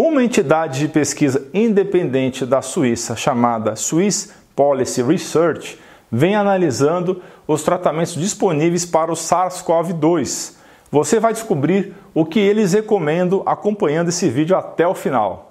Uma entidade de pesquisa independente da Suíça, chamada Swiss Policy Research, vem analisando os tratamentos disponíveis para o SARS-CoV-2. Você vai descobrir o que eles recomendam acompanhando esse vídeo até o final.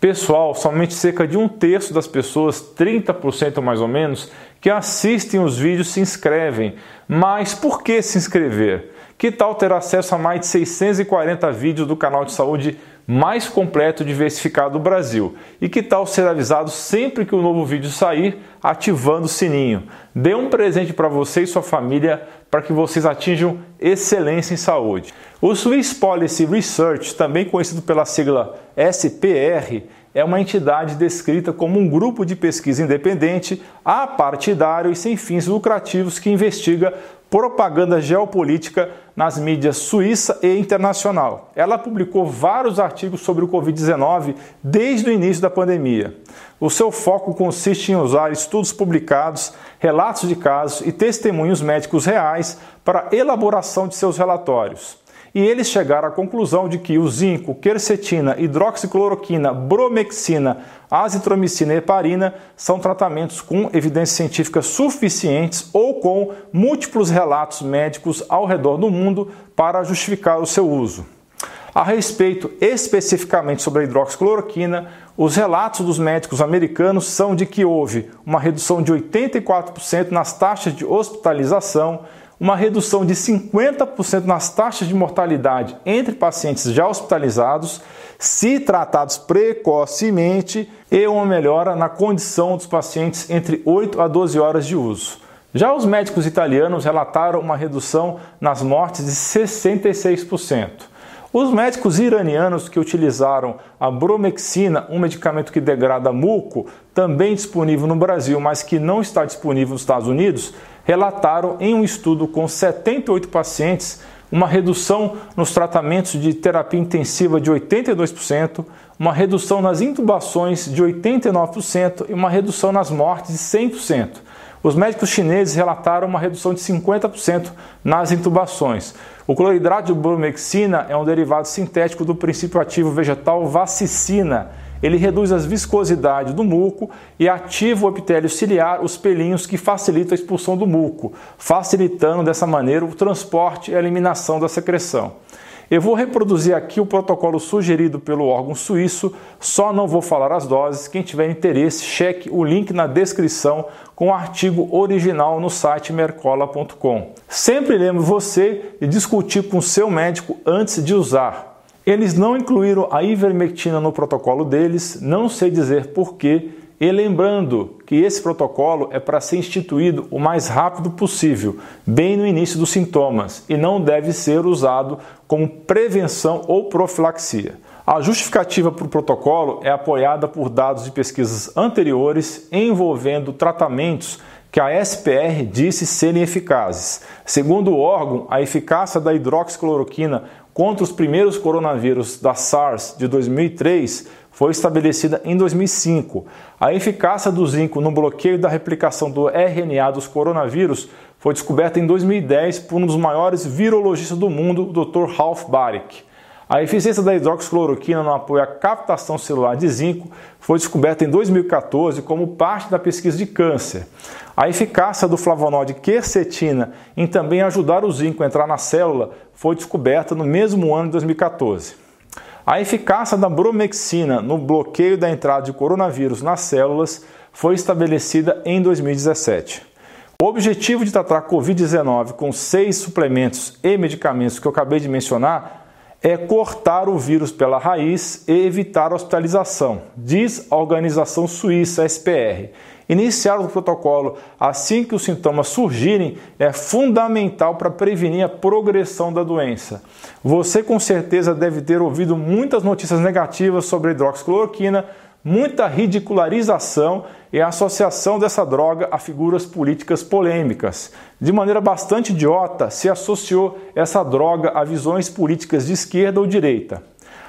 Pessoal, somente cerca de um terço das pessoas, 30% mais ou menos, que assistem os vídeos se inscrevem. Mas por que se inscrever? Que tal ter acesso a mais de 640 vídeos do canal de saúde mais completo e diversificado do Brasil? E que tal ser avisado sempre que um novo vídeo sair, ativando o sininho? Dê um presente para você e sua família para que vocês atinjam excelência em saúde. O Swiss Policy Research, também conhecido pela sigla SPR, é uma entidade descrita como um grupo de pesquisa independente, apartidário e sem fins lucrativos que investiga propaganda geopolítica nas mídias suíça e internacional. Ela publicou vários artigos sobre o Covid-19 desde o início da pandemia. O seu foco consiste em usar estudos publicados, relatos de casos e testemunhos médicos reais para elaboração de seus relatórios e eles chegaram à conclusão de que o zinco, quercetina, hidroxicloroquina, bromexina, azitromicina e heparina são tratamentos com evidências científicas suficientes ou com múltiplos relatos médicos ao redor do mundo para justificar o seu uso. A respeito especificamente sobre a hidroxicloroquina, os relatos dos médicos americanos são de que houve uma redução de 84% nas taxas de hospitalização uma redução de 50% nas taxas de mortalidade entre pacientes já hospitalizados, se tratados precocemente, e uma melhora na condição dos pacientes entre 8 a 12 horas de uso. Já os médicos italianos relataram uma redução nas mortes de 66%. Os médicos iranianos que utilizaram a bromexina, um medicamento que degrada muco, também disponível no Brasil, mas que não está disponível nos Estados Unidos, relataram em um estudo com 78 pacientes uma redução nos tratamentos de terapia intensiva de 82%, uma redução nas intubações de 89% e uma redução nas mortes de 100%. Os médicos chineses relataram uma redução de 50% nas intubações. O cloridrato de bromexina é um derivado sintético do princípio ativo vegetal vacicina ele reduz as viscosidades do muco e ativa o epitélio ciliar, os pelinhos que facilitam a expulsão do muco, facilitando dessa maneira o transporte e a eliminação da secreção. Eu vou reproduzir aqui o protocolo sugerido pelo órgão suíço, só não vou falar as doses. Quem tiver interesse, cheque o link na descrição com o artigo original no site mercola.com. Sempre lembre você de discutir com seu médico antes de usar. Eles não incluíram a ivermectina no protocolo deles, não sei dizer porquê, e lembrando que esse protocolo é para ser instituído o mais rápido possível, bem no início dos sintomas, e não deve ser usado como prevenção ou profilaxia. A justificativa para o protocolo é apoiada por dados de pesquisas anteriores envolvendo tratamentos que a SPR disse serem eficazes. Segundo o órgão, a eficácia da hidroxicloroquina contra os primeiros coronavírus da SARS de 2003 foi estabelecida em 2005. A eficácia do zinco no bloqueio da replicação do RNA dos coronavírus foi descoberta em 2010 por um dos maiores virologistas do mundo, o Dr. Ralph Baric. A eficiência da hidroxicloroquina no apoio à captação celular de zinco foi descoberta em 2014 como parte da pesquisa de câncer. A eficácia do flavonoide quercetina em também ajudar o zinco a entrar na célula foi descoberta no mesmo ano de 2014. A eficácia da bromexina no bloqueio da entrada de coronavírus nas células foi estabelecida em 2017. O objetivo de tratar Covid-19 com seis suplementos e medicamentos que eu acabei de mencionar é cortar o vírus pela raiz e evitar hospitalização, diz a organização suíça SPR. Iniciar o protocolo assim que os sintomas surgirem é fundamental para prevenir a progressão da doença. Você com certeza deve ter ouvido muitas notícias negativas sobre a hidroxicloroquina, muita ridicularização e a associação dessa droga a figuras políticas polêmicas. De maneira bastante idiota, se associou essa droga a visões políticas de esquerda ou direita.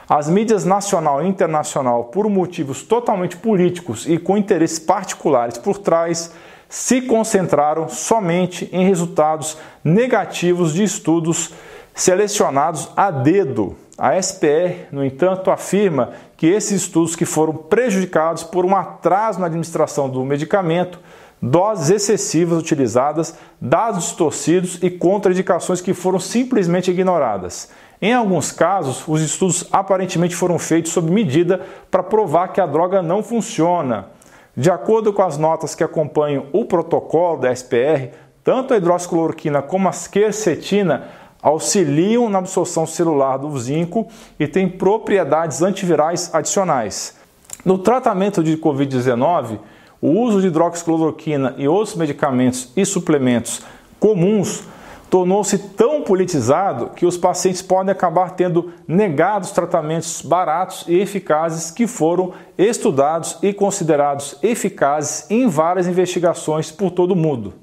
As mídias nacional e internacional, por motivos totalmente políticos e com interesses particulares por trás, se concentraram somente em resultados negativos de estudos selecionados a dedo. A SPR, no entanto, afirma que esses estudos que foram prejudicados por um atraso na administração do medicamento, doses excessivas utilizadas, dados distorcidos e contraindicações que foram simplesmente ignoradas. Em alguns casos, os estudos aparentemente foram feitos sob medida para provar que a droga não funciona. De acordo com as notas que acompanham o protocolo da SPR, tanto a hidroxicloroquina como a quercetina auxiliam na absorção celular do zinco e têm propriedades antivirais adicionais. No tratamento de Covid-19, o uso de hidroxicloroquina e outros medicamentos e suplementos comuns tornou-se tão politizado que os pacientes podem acabar tendo negados tratamentos baratos e eficazes que foram estudados e considerados eficazes em várias investigações por todo o mundo.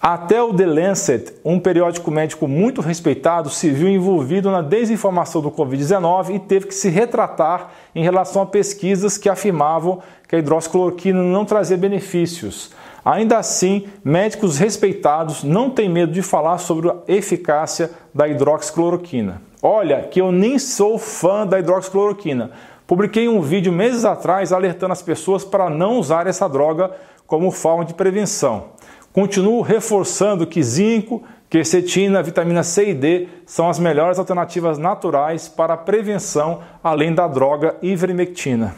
Até o The Lancet, um periódico médico muito respeitado, se viu envolvido na desinformação do Covid-19 e teve que se retratar em relação a pesquisas que afirmavam que a hidroxicloroquina não trazia benefícios. Ainda assim, médicos respeitados não têm medo de falar sobre a eficácia da hidroxicloroquina. Olha, que eu nem sou fã da hidroxicloroquina. Publiquei um vídeo meses atrás alertando as pessoas para não usar essa droga como forma de prevenção. Continuo reforçando que zinco, quercetina, vitamina C e D são as melhores alternativas naturais para a prevenção, além da droga ivermectina.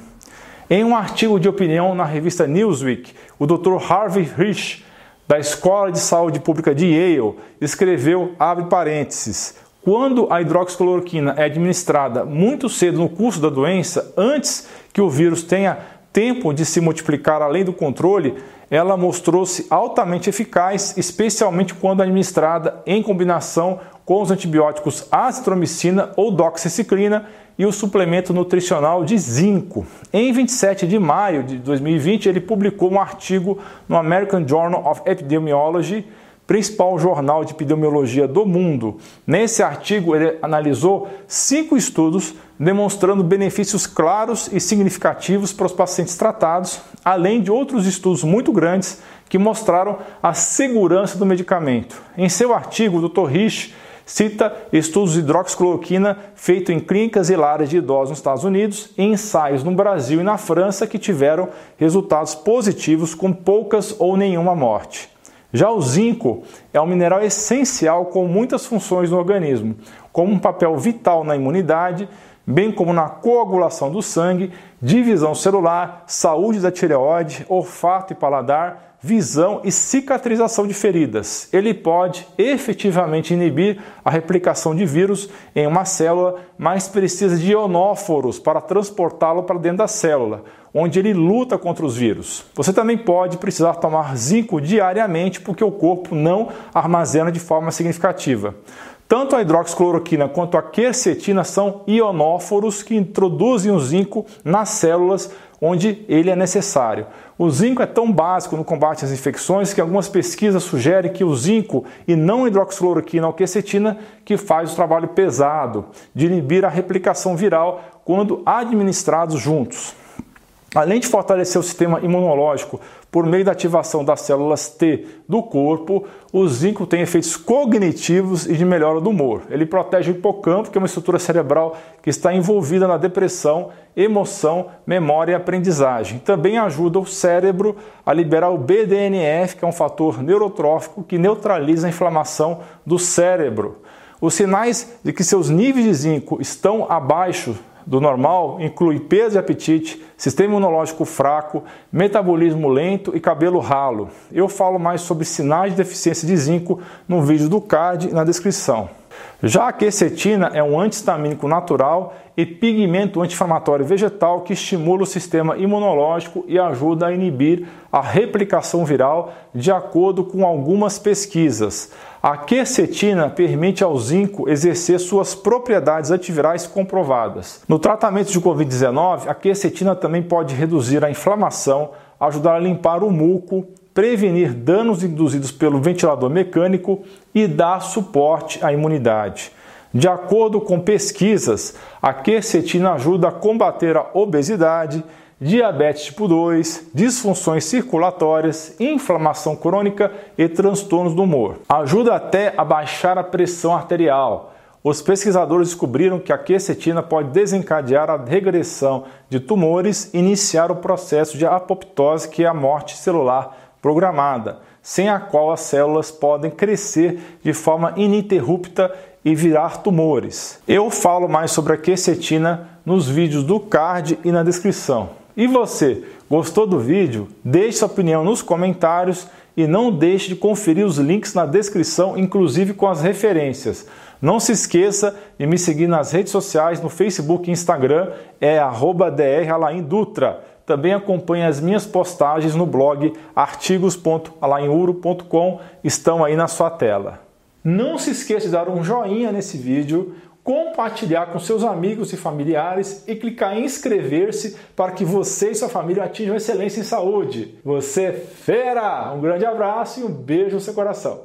Em um artigo de opinião na revista Newsweek, o Dr. Harvey Rich, da Escola de Saúde Pública de Yale, escreveu, abre parênteses, quando a hidroxicloroquina é administrada muito cedo no curso da doença, antes que o vírus tenha tempo de se multiplicar além do controle, ela mostrou-se altamente eficaz, especialmente quando administrada em combinação com os antibióticos azitromicina ou doxiciclina e o suplemento nutricional de zinco. Em 27 de maio de 2020, ele publicou um artigo no American Journal of Epidemiology principal jornal de epidemiologia do mundo. Nesse artigo, ele analisou cinco estudos demonstrando benefícios claros e significativos para os pacientes tratados, além de outros estudos muito grandes que mostraram a segurança do medicamento. Em seu artigo, o Dr. Rich cita estudos de hidroxicloroquina feitos em clínicas e lares de idosos nos Estados Unidos e ensaios no Brasil e na França que tiveram resultados positivos com poucas ou nenhuma morte. Já o zinco é um mineral essencial com muitas funções no organismo, como um papel vital na imunidade, bem como na coagulação do sangue, divisão celular, saúde da tireoide, olfato e paladar, visão e cicatrização de feridas. Ele pode efetivamente inibir a replicação de vírus em uma célula, mas precisa de ionóforos para transportá-lo para dentro da célula onde ele luta contra os vírus. Você também pode precisar tomar zinco diariamente porque o corpo não armazena de forma significativa. Tanto a hidroxicloroquina quanto a quercetina são ionóforos que introduzem o zinco nas células onde ele é necessário. O zinco é tão básico no combate às infecções que algumas pesquisas sugerem que o zinco e não hidroxicloroquina ou quercetina que faz o trabalho pesado de inibir a replicação viral quando administrados juntos. Além de fortalecer o sistema imunológico por meio da ativação das células T do corpo, o zinco tem efeitos cognitivos e de melhora do humor. Ele protege o hipocampo, que é uma estrutura cerebral que está envolvida na depressão, emoção, memória e aprendizagem. Também ajuda o cérebro a liberar o BDNF, que é um fator neurotrófico que neutraliza a inflamação do cérebro. Os sinais de que seus níveis de zinco estão abaixo do normal inclui perda de apetite, sistema imunológico fraco, metabolismo lento e cabelo ralo. Eu falo mais sobre sinais de deficiência de zinco no vídeo do card na descrição. Já a quercetina é um antihistamínico natural e pigmento anti-inflamatório vegetal que estimula o sistema imunológico e ajuda a inibir a replicação viral, de acordo com algumas pesquisas. A quercetina permite ao zinco exercer suas propriedades antivirais comprovadas. No tratamento de Covid-19, a quercetina também pode reduzir a inflamação, ajudar a limpar o muco, prevenir danos induzidos pelo ventilador mecânico e dar suporte à imunidade. De acordo com pesquisas, a quercetina ajuda a combater a obesidade, diabetes tipo 2, disfunções circulatórias, inflamação crônica e transtornos do humor. Ajuda até a baixar a pressão arterial. os pesquisadores descobriram que a quercetina pode desencadear a regressão de tumores e iniciar o processo de apoptose, que é a morte celular programada, sem a qual as células podem crescer de forma ininterrupta e virar tumores. Eu falo mais sobre a quercetina nos vídeos do card e na descrição. E você, gostou do vídeo? Deixe sua opinião nos comentários e não deixe de conferir os links na descrição, inclusive com as referências. Não se esqueça de me seguir nas redes sociais, no Facebook e Instagram, é @dralaindutra. Também acompanhe as minhas postagens no blog artigos.alainuro.com, estão aí na sua tela. Não se esqueça de dar um joinha nesse vídeo, compartilhar com seus amigos e familiares e clicar em inscrever-se para que você e sua família atinjam excelência em saúde. Você é fera! Um grande abraço e um beijo no seu coração.